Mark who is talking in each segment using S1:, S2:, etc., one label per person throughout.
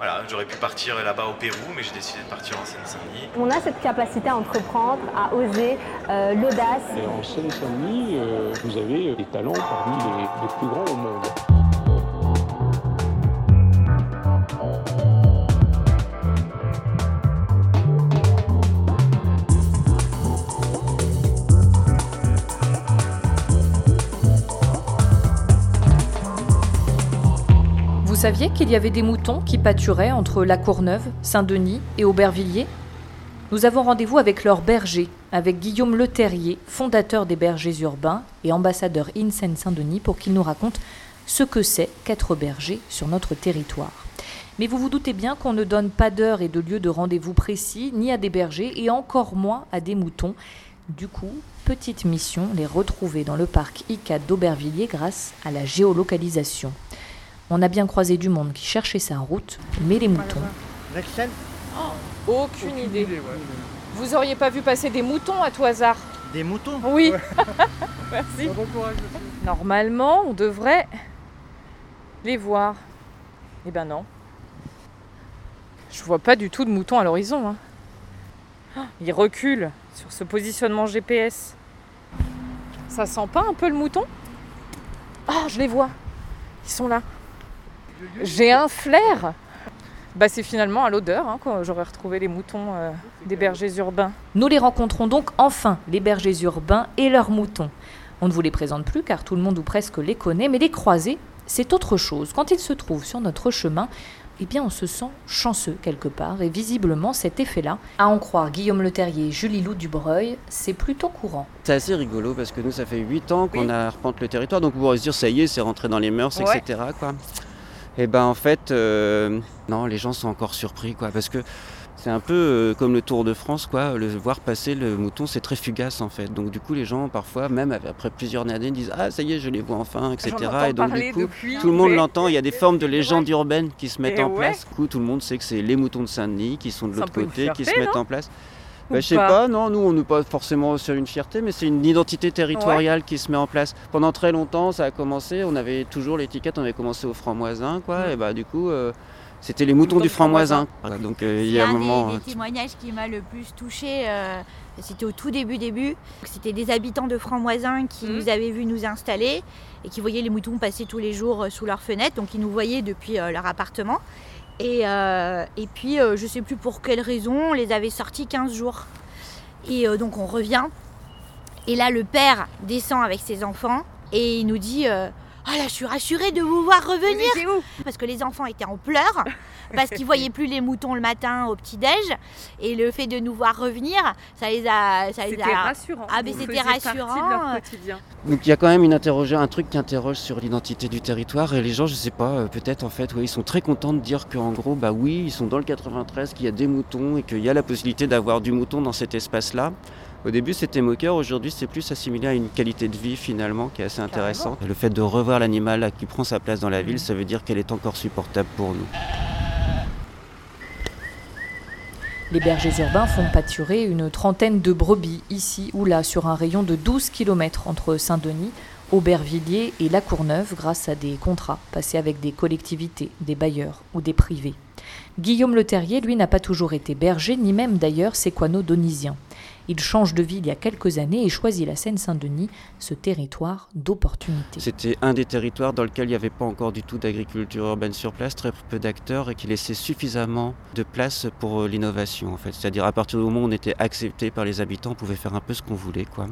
S1: Voilà, j'aurais pu partir là-bas au Pérou, mais j'ai décidé de partir en Seine-Saint-Denis.
S2: On a cette capacité à entreprendre, à oser, euh, l'audace.
S3: Et en Seine-Saint-Denis, euh, vous avez des talents parmi les, les plus grands au monde.
S4: Saviez qu'il y avait des moutons qui pâturaient entre La Courneuve, Saint-Denis et Aubervilliers? Nous avons rendez-vous avec leur berger, avec Guillaume Leterrier, fondateur des bergers urbains et ambassadeur in Seine-Saint-Denis, pour qu'il nous raconte ce que c'est qu'être berger sur notre territoire. Mais vous vous doutez bien qu'on ne donne pas d'heure et de lieu de rendez-vous précis, ni à des bergers, et encore moins à des moutons. Du coup, petite mission, les retrouver dans le parc ICAD d'Aubervilliers grâce à la géolocalisation. On a bien croisé du monde qui cherchait sa route, mais les moutons. Aucune, idée. Vous auriez pas vu passer des moutons à tout hasard
S5: Des moutons?
S4: Oui. Merci. Normalement, on devrait les voir. Eh ben non. Je vois pas du tout de moutons à l'horizon. hein. Ah, Ils reculent sur ce positionnement GPS. Ça sent pas un peu le mouton? Ah, je les vois. Ils sont là. J'ai un flair. Bah, c'est finalement à l'odeur hein, quand j'aurais retrouvé les moutons euh, des bergers urbains. Nous les rencontrons donc enfin, les bergers urbains et leurs moutons. On ne vous les présente plus car tout le monde ou presque les connaît, mais les croiser, c'est autre chose. Quand ils se trouvent sur notre chemin, eh bien on se sent chanceux quelque part, et visiblement cet effet-là, à en croire Guillaume Leterrier et Julie Lou Dubreuil, c'est plutôt courant.
S6: C'est assez rigolo parce que nous, ça fait 8 ans qu'on
S4: Oui.
S6: arpente le territoire, donc on pourrait se dire, ça y est, c'est rentré dans les mœurs,
S4: Ouais.
S6: etc. Quoi. Et ben en fait, euh, non, les gens sont encore surpris, quoi, parce que c'est un peu euh, comme le Tour de France, quoi. Le voir passer le mouton, c'est très fugace en fait. Donc du coup, les gens parfois, même après plusieurs années, disent ah ça y est, je les vois enfin, etc. Et donc du coup, tout le monde l'entend. Il y a des formes de légendes urbaines qui se mettent
S4: Et
S6: en
S4: ouais.
S6: place. Du coup, tout le monde sait que c'est les moutons de Saint-Denis qui sont de l'autre côté, qui se mettent en place. Bah, je sais
S4: pas
S6: pas, non, nous on n'est pas forcément sur une fierté, mais c'est une identité territoriale qui se met en place. Pendant très longtemps, ça a commencé, on avait toujours l'étiquette, on avait commencé au franc-moisin, quoi,
S4: Mm.
S6: et bah du coup, euh, c'était les moutons
S4: Moutons
S6: du franc-moisin. Voilà, donc euh, il y a un
S7: des-
S6: moment.
S7: des,
S6: euh,
S7: témoignages qui m'a le plus touché, euh, c'était au tout début début. C'était des habitants de Franc-Moisin qui
S4: Mhm.
S7: nous avaient vu nous installer et qui voyaient les moutons passer tous les jours sous leurs fenêtres, donc ils nous voyaient depuis euh, leur appartement. Et, euh, et puis, euh, je sais plus pour quelle raison, on les avait sortis 15 jours. Et euh, donc on revient. Et là, le père descend avec ses enfants et il nous dit Ah là, je suis rassurée de vous voir revenir parce que les enfants étaient en pleurs parce qu'ils voyaient plus les moutons le matin au petit déj et le fait de nous voir revenir ça les a ça les
S4: C'était
S7: a
S4: rassurant.
S7: Ah, mais c'était rassurant.
S4: de leur quotidien.
S6: Donc il y a quand même une interroge- un truc qui interroge sur l'identité du territoire et les gens, je sais pas, euh, peut-être en fait, ouais, ils sont très contents de dire qu'en gros, bah oui, ils sont dans le 93, qu'il y a des moutons et qu'il y a la possibilité d'avoir du mouton dans cet espace-là. Au début, c'était moqueur. Aujourd'hui, c'est plus assimilé à une qualité de vie finalement qui est assez intéressante. Le fait de revoir l'animal qui prend sa place dans la ville, ça veut dire qu'elle est encore supportable pour nous.
S4: Les bergers urbains font pâturer une trentaine de brebis ici ou là sur un rayon de 12 km entre Saint-Denis, Aubervilliers et La Courneuve grâce à des contrats passés avec des collectivités, des bailleurs ou des privés. Guillaume Le Terrier, lui, n'a pas toujours été berger, ni même d'ailleurs séquano-donisien. Il change de vie il y a quelques années et choisit la Seine-Saint-Denis, ce territoire d'opportunité.
S6: C'était un des territoires dans lequel il n'y avait pas encore du tout d'agriculture urbaine sur place, très peu d'acteurs et qui laissait suffisamment de place pour euh, l'innovation en fait. C'est-à-dire à partir du moment où on était accepté par les habitants, on pouvait faire un peu ce qu'on voulait quoi.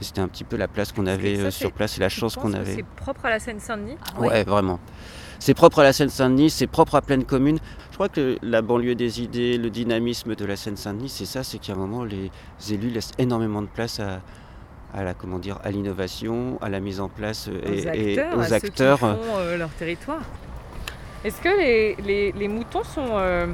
S6: C'était un petit peu la place qu'on avait
S4: ça,
S6: euh,
S4: c'est-
S6: sur place et la chance qu'on avait.
S4: propre à la Seine-Saint-Denis?
S6: Ouais, vraiment. C'est propre à la Seine-Saint-Denis, c'est propre à pleine commune. Je crois que la banlieue des idées, le dynamisme de la Seine-Saint-Denis, c'est ça, c'est qu'à un moment, les élus laissent énormément de place à, à la, comment dire, à l'innovation, à la mise en place euh, et, et aux acteurs.
S4: euh, leur territoire. Est-ce que les, les- les moutons sont, euh,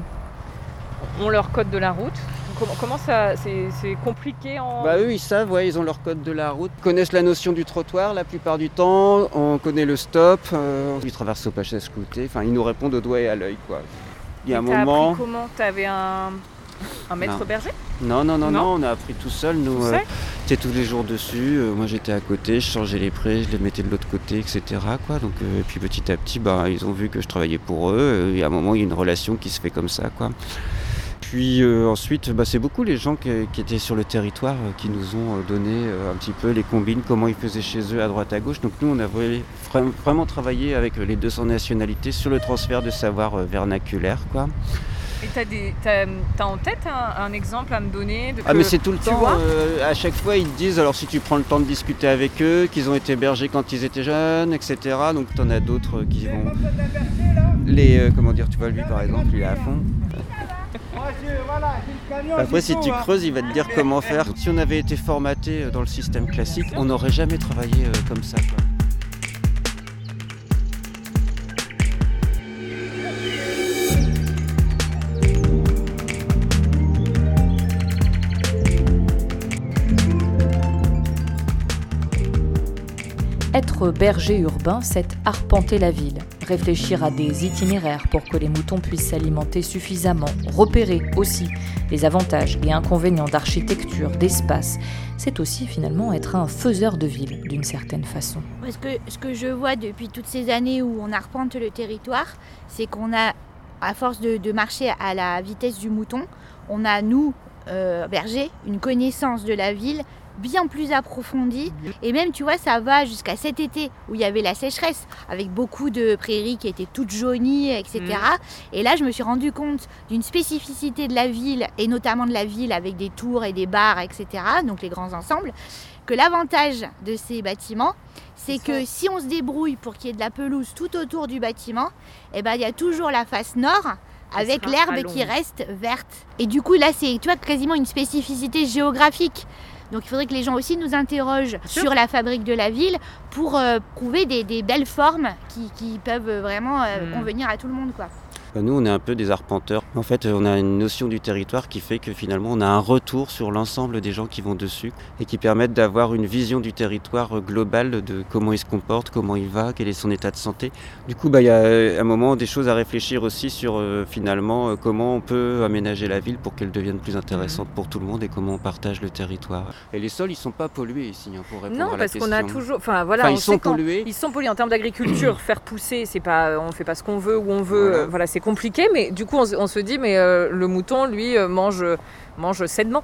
S4: ont leur code de la route? Comment, comment ça c'est, compliqué en
S6: Bah eux ils savent, ouais, ils ont leur code de la route, Ils connaissent la notion du trottoir la plupart du temps, on connaît le stop, euh, ils traversent au pachet scouté, enfin ils nous répondent au doigt et à l'œil quoi. Il y a un
S4: Et
S6: moment,
S4: appris comment? T'avais un,
S8: Un maître
S6: Non.
S8: berger?
S6: Non, non, non,
S8: Non.
S6: non, on a appris tout seul. Nous,
S8: Tout
S6: euh, tous les jours dessus. euh, moi, j'étais à côté, je changeais les prés, je les mettais de l'autre côté, etc. Quoi. Donc, euh, et puis petit à petit, bah, ils ont vu que je travaillais pour eux. euh, et à un moment, il y a une relation qui se fait comme ça. Quoi. Puis euh, ensuite, bah, c'est beaucoup les gens qui, qui étaient sur le territoire euh, qui nous ont euh, donné euh, un petit peu les combines, comment ils faisaient chez eux à droite à gauche. Donc nous, on a vra- vra- vraiment travaillé avec les 200 nationalités sur le transfert de savoir euh, vernaculaire. Quoi.
S8: Et t'as, des, t'as, t'as en tête un, un exemple à me donner de
S6: Ah
S8: que-
S6: mais c'est tout le
S8: tu
S6: temps,
S8: vois
S6: euh, à chaque fois ils te disent, alors si tu prends le temps de discuter avec eux, qu'ils ont été bergers quand ils étaient jeunes, etc. Donc t'en as d'autres qui vont... Les, euh, comment dire, tu vois lui par exemple, il est à fond. Après si tu creuses, il va te dire comment faire. Si on avait été formaté euh, dans le système classique, on n'aurait jamais travaillé euh, comme ça. quoi.
S4: Être berger urbain, c'est arpenter la ville, réfléchir à des itinéraires pour que les moutons puissent s'alimenter suffisamment, repérer aussi les avantages et inconvénients d'architecture, d'espace. C'est aussi finalement être un faiseur de ville d'une certaine façon.
S7: Parce que ce que je vois depuis toutes ces années où on arpente le territoire, c'est qu'on a, à force de, de marcher à la vitesse du mouton, on a, nous, euh, bergers, une connaissance de la ville bien plus approfondie. Et même, tu vois, ça va jusqu'à cet été où il y avait la sécheresse, avec beaucoup de prairies qui étaient toutes jaunies, etc. Et là, je me suis rendu compte d'une spécificité de la ville, et notamment de la ville avec des tours et des bars, etc., donc les grands ensembles, que l'avantage de ces bâtiments, c'est que si on se débrouille pour qu'il y ait de la pelouse tout autour du bâtiment, eh ben, il y a toujours la face nord avec l'herbe qui reste verte. Et du coup, là, c'est tu vois, quasiment une spécificité géographique. Donc il faudrait que les gens aussi nous interrogent sur la fabrique de la ville pour euh, trouver des, des belles formes qui, qui peuvent vraiment euh,
S8: Mm.
S7: convenir à tout le monde. Quoi.
S6: Nous, on est un peu des arpenteurs. En fait, on a une notion du territoire qui fait que finalement, on a un retour sur l'ensemble des gens qui vont dessus et qui permettent d'avoir une vision du territoire global de comment il se comporte, comment il va, quel est son état de santé. Du coup, bah, il y a euh, un moment des choses à réfléchir aussi sur euh, finalement euh, comment on peut aménager la ville pour qu'elle devienne plus intéressante pour tout le monde et comment on partage le territoire. Et les sols, ils sont pas pollués ici, hein, pour répondre
S8: Non,
S6: à la
S8: parce
S6: question.
S8: qu'on a toujours. Enfin, voilà,
S6: Enfin,
S8: on
S6: ils
S8: sait
S6: sont pollués.
S8: Ils sont pollués en termes d'agriculture. Faire pousser, c'est pas, on fait pas ce qu'on veut où on veut.
S6: Voilà.
S8: euh, Voilà, c'est compliqué. Mais du coup, on, se- dit, mais euh, le mouton, lui, euh, mange, mange sainement.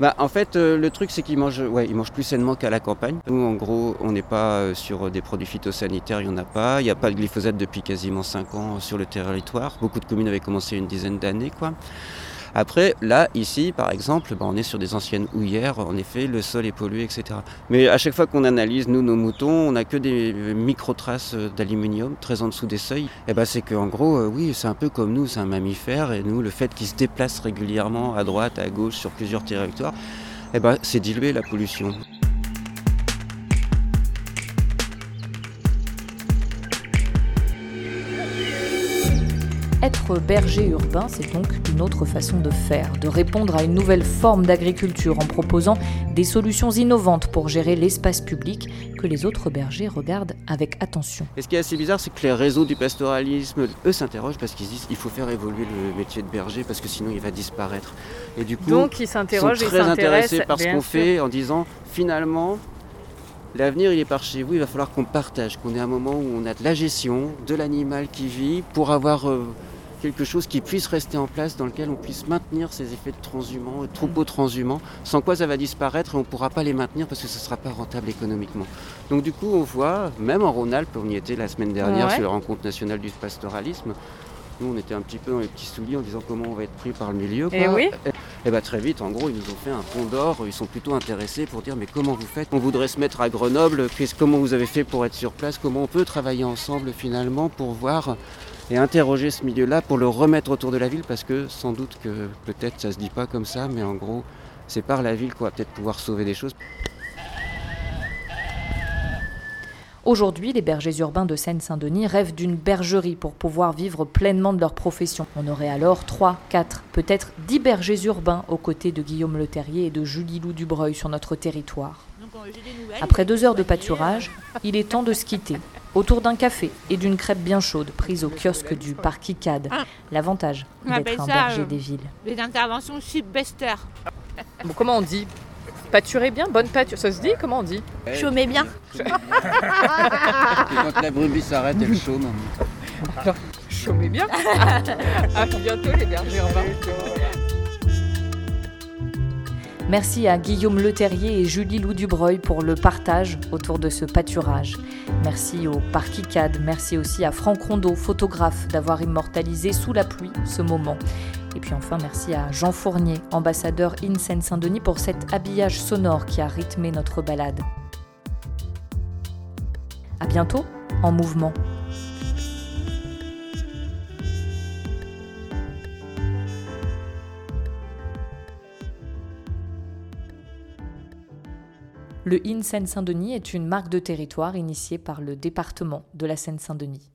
S6: Bah, en fait, euh, le truc, c'est qu'ils mangent, ouais, plus sainement qu'à la campagne. Nous, en gros, on n'est pas euh, sur euh, des produits phytosanitaires, il n'y en a pas. Il n'y a pas de glyphosate depuis quasiment 5 ans euh, sur le territoire. Beaucoup de communes avaient commencé une dizaine d'années, quoi. Après, là, ici, par exemple, bah, on est sur des anciennes houillères. En effet, le sol est pollué, etc. Mais à chaque fois qu'on analyse, nous, nos moutons, on n'a que des micro-traces euh, d'aluminium très en dessous des seuils. Et bah, c'est qu'en gros, euh, oui, c'est un peu comme nous, c'est un mammifère. Et nous, le fait qu'il se déplace régulièrement à droite, à gauche, sur plusieurs territoires, eh ben, c'est diluer la pollution.
S4: Être berger urbain, c'est donc une autre façon de faire, de répondre à une nouvelle forme d'agriculture en proposant des solutions innovantes pour gérer l'espace public que les autres bergers regardent avec attention.
S6: Et ce qui est assez bizarre, c'est que les réseaux du pastoralisme, eux, s'interrogent parce qu'ils se disent qu'il faut faire évoluer le métier de berger parce que sinon il va disparaître. Et du coup,
S8: Donc, ils
S6: ils sont
S8: s'interrogent et
S6: très intéressés
S8: s'intéressent.
S6: par ce qu'on fait en disant finalement l'avenir il est par chez vous, il va falloir qu'on partage, qu'on ait un moment où on a de la gestion de l'animal qui vit pour avoir euh, quelque chose qui puisse rester en place dans lequel on puisse maintenir ces effets de transhumants, de troupeaux transhumants, sans quoi ça va disparaître et on ne pourra pas les maintenir parce que ce ne sera pas rentable économiquement. Donc du coup on voit, même en Rhône-Alpes, on y était la semaine dernière
S8: Ouais.
S6: sur la rencontre nationale du pastoralisme, nous on était un petit peu dans les petits souliers en disant comment on va être pris par le milieu.
S8: Eh
S6: quoi.
S8: oui.
S6: Et bah très vite, en gros, ils nous ont fait un pont d'or. Ils sont plutôt intéressés pour dire mais comment vous faites? On voudrait se mettre à Grenoble. Comment vous avez fait pour être sur place? Comment on peut travailler ensemble finalement pour voir et interroger ce milieu-là pour le remettre autour de la ville parce que sans doute que peut-être ça se dit pas comme ça, mais en gros, c'est par la ville qu'on va peut-être pouvoir sauver des choses.
S4: Aujourd'hui, les bergers urbains de Seine-Saint-Denis rêvent d'une bergerie pour pouvoir vivre pleinement de leur profession. On aurait alors 3, 4, peut-être 10 bergers urbains aux côtés de Guillaume Le Terrier et de Julie Lou Dubreuil sur notre territoire. Après deux heures de pâturage, il est temps de se quitter. Autour d'un café et d'une crêpe bien chaude prise au kiosque du parc ICAD.
S7: Ah.
S4: L'avantage
S7: On appelle
S4: d'être un berger
S7: euh,
S4: des villes.
S7: Les interventions shipbester.
S8: Bon, comment on dit? Pâturer bien, bonne pâture. Ça se dit? Comment on dit?
S7: Chômez bien.
S6: Et quand la brebis s'arrête, elle chôme.
S8: Chômez bien. à bientôt les bergers.
S4: Merci à Guillaume Leterrier et Julie Lou Dubreuil pour le partage autour de ce pâturage. Merci au Parc ICAD, merci aussi à Franck Rondeau, photographe, d'avoir immortalisé sous la pluie ce moment. Et puis enfin, merci à Jean Fournier, ambassadeur in Seine-Saint-Denis, pour cet habillage sonore qui a rythmé notre balade. À bientôt en mouvement. Le IN Seine-Saint-Denis est une marque de territoire initiée par le département de la Seine-Saint-Denis.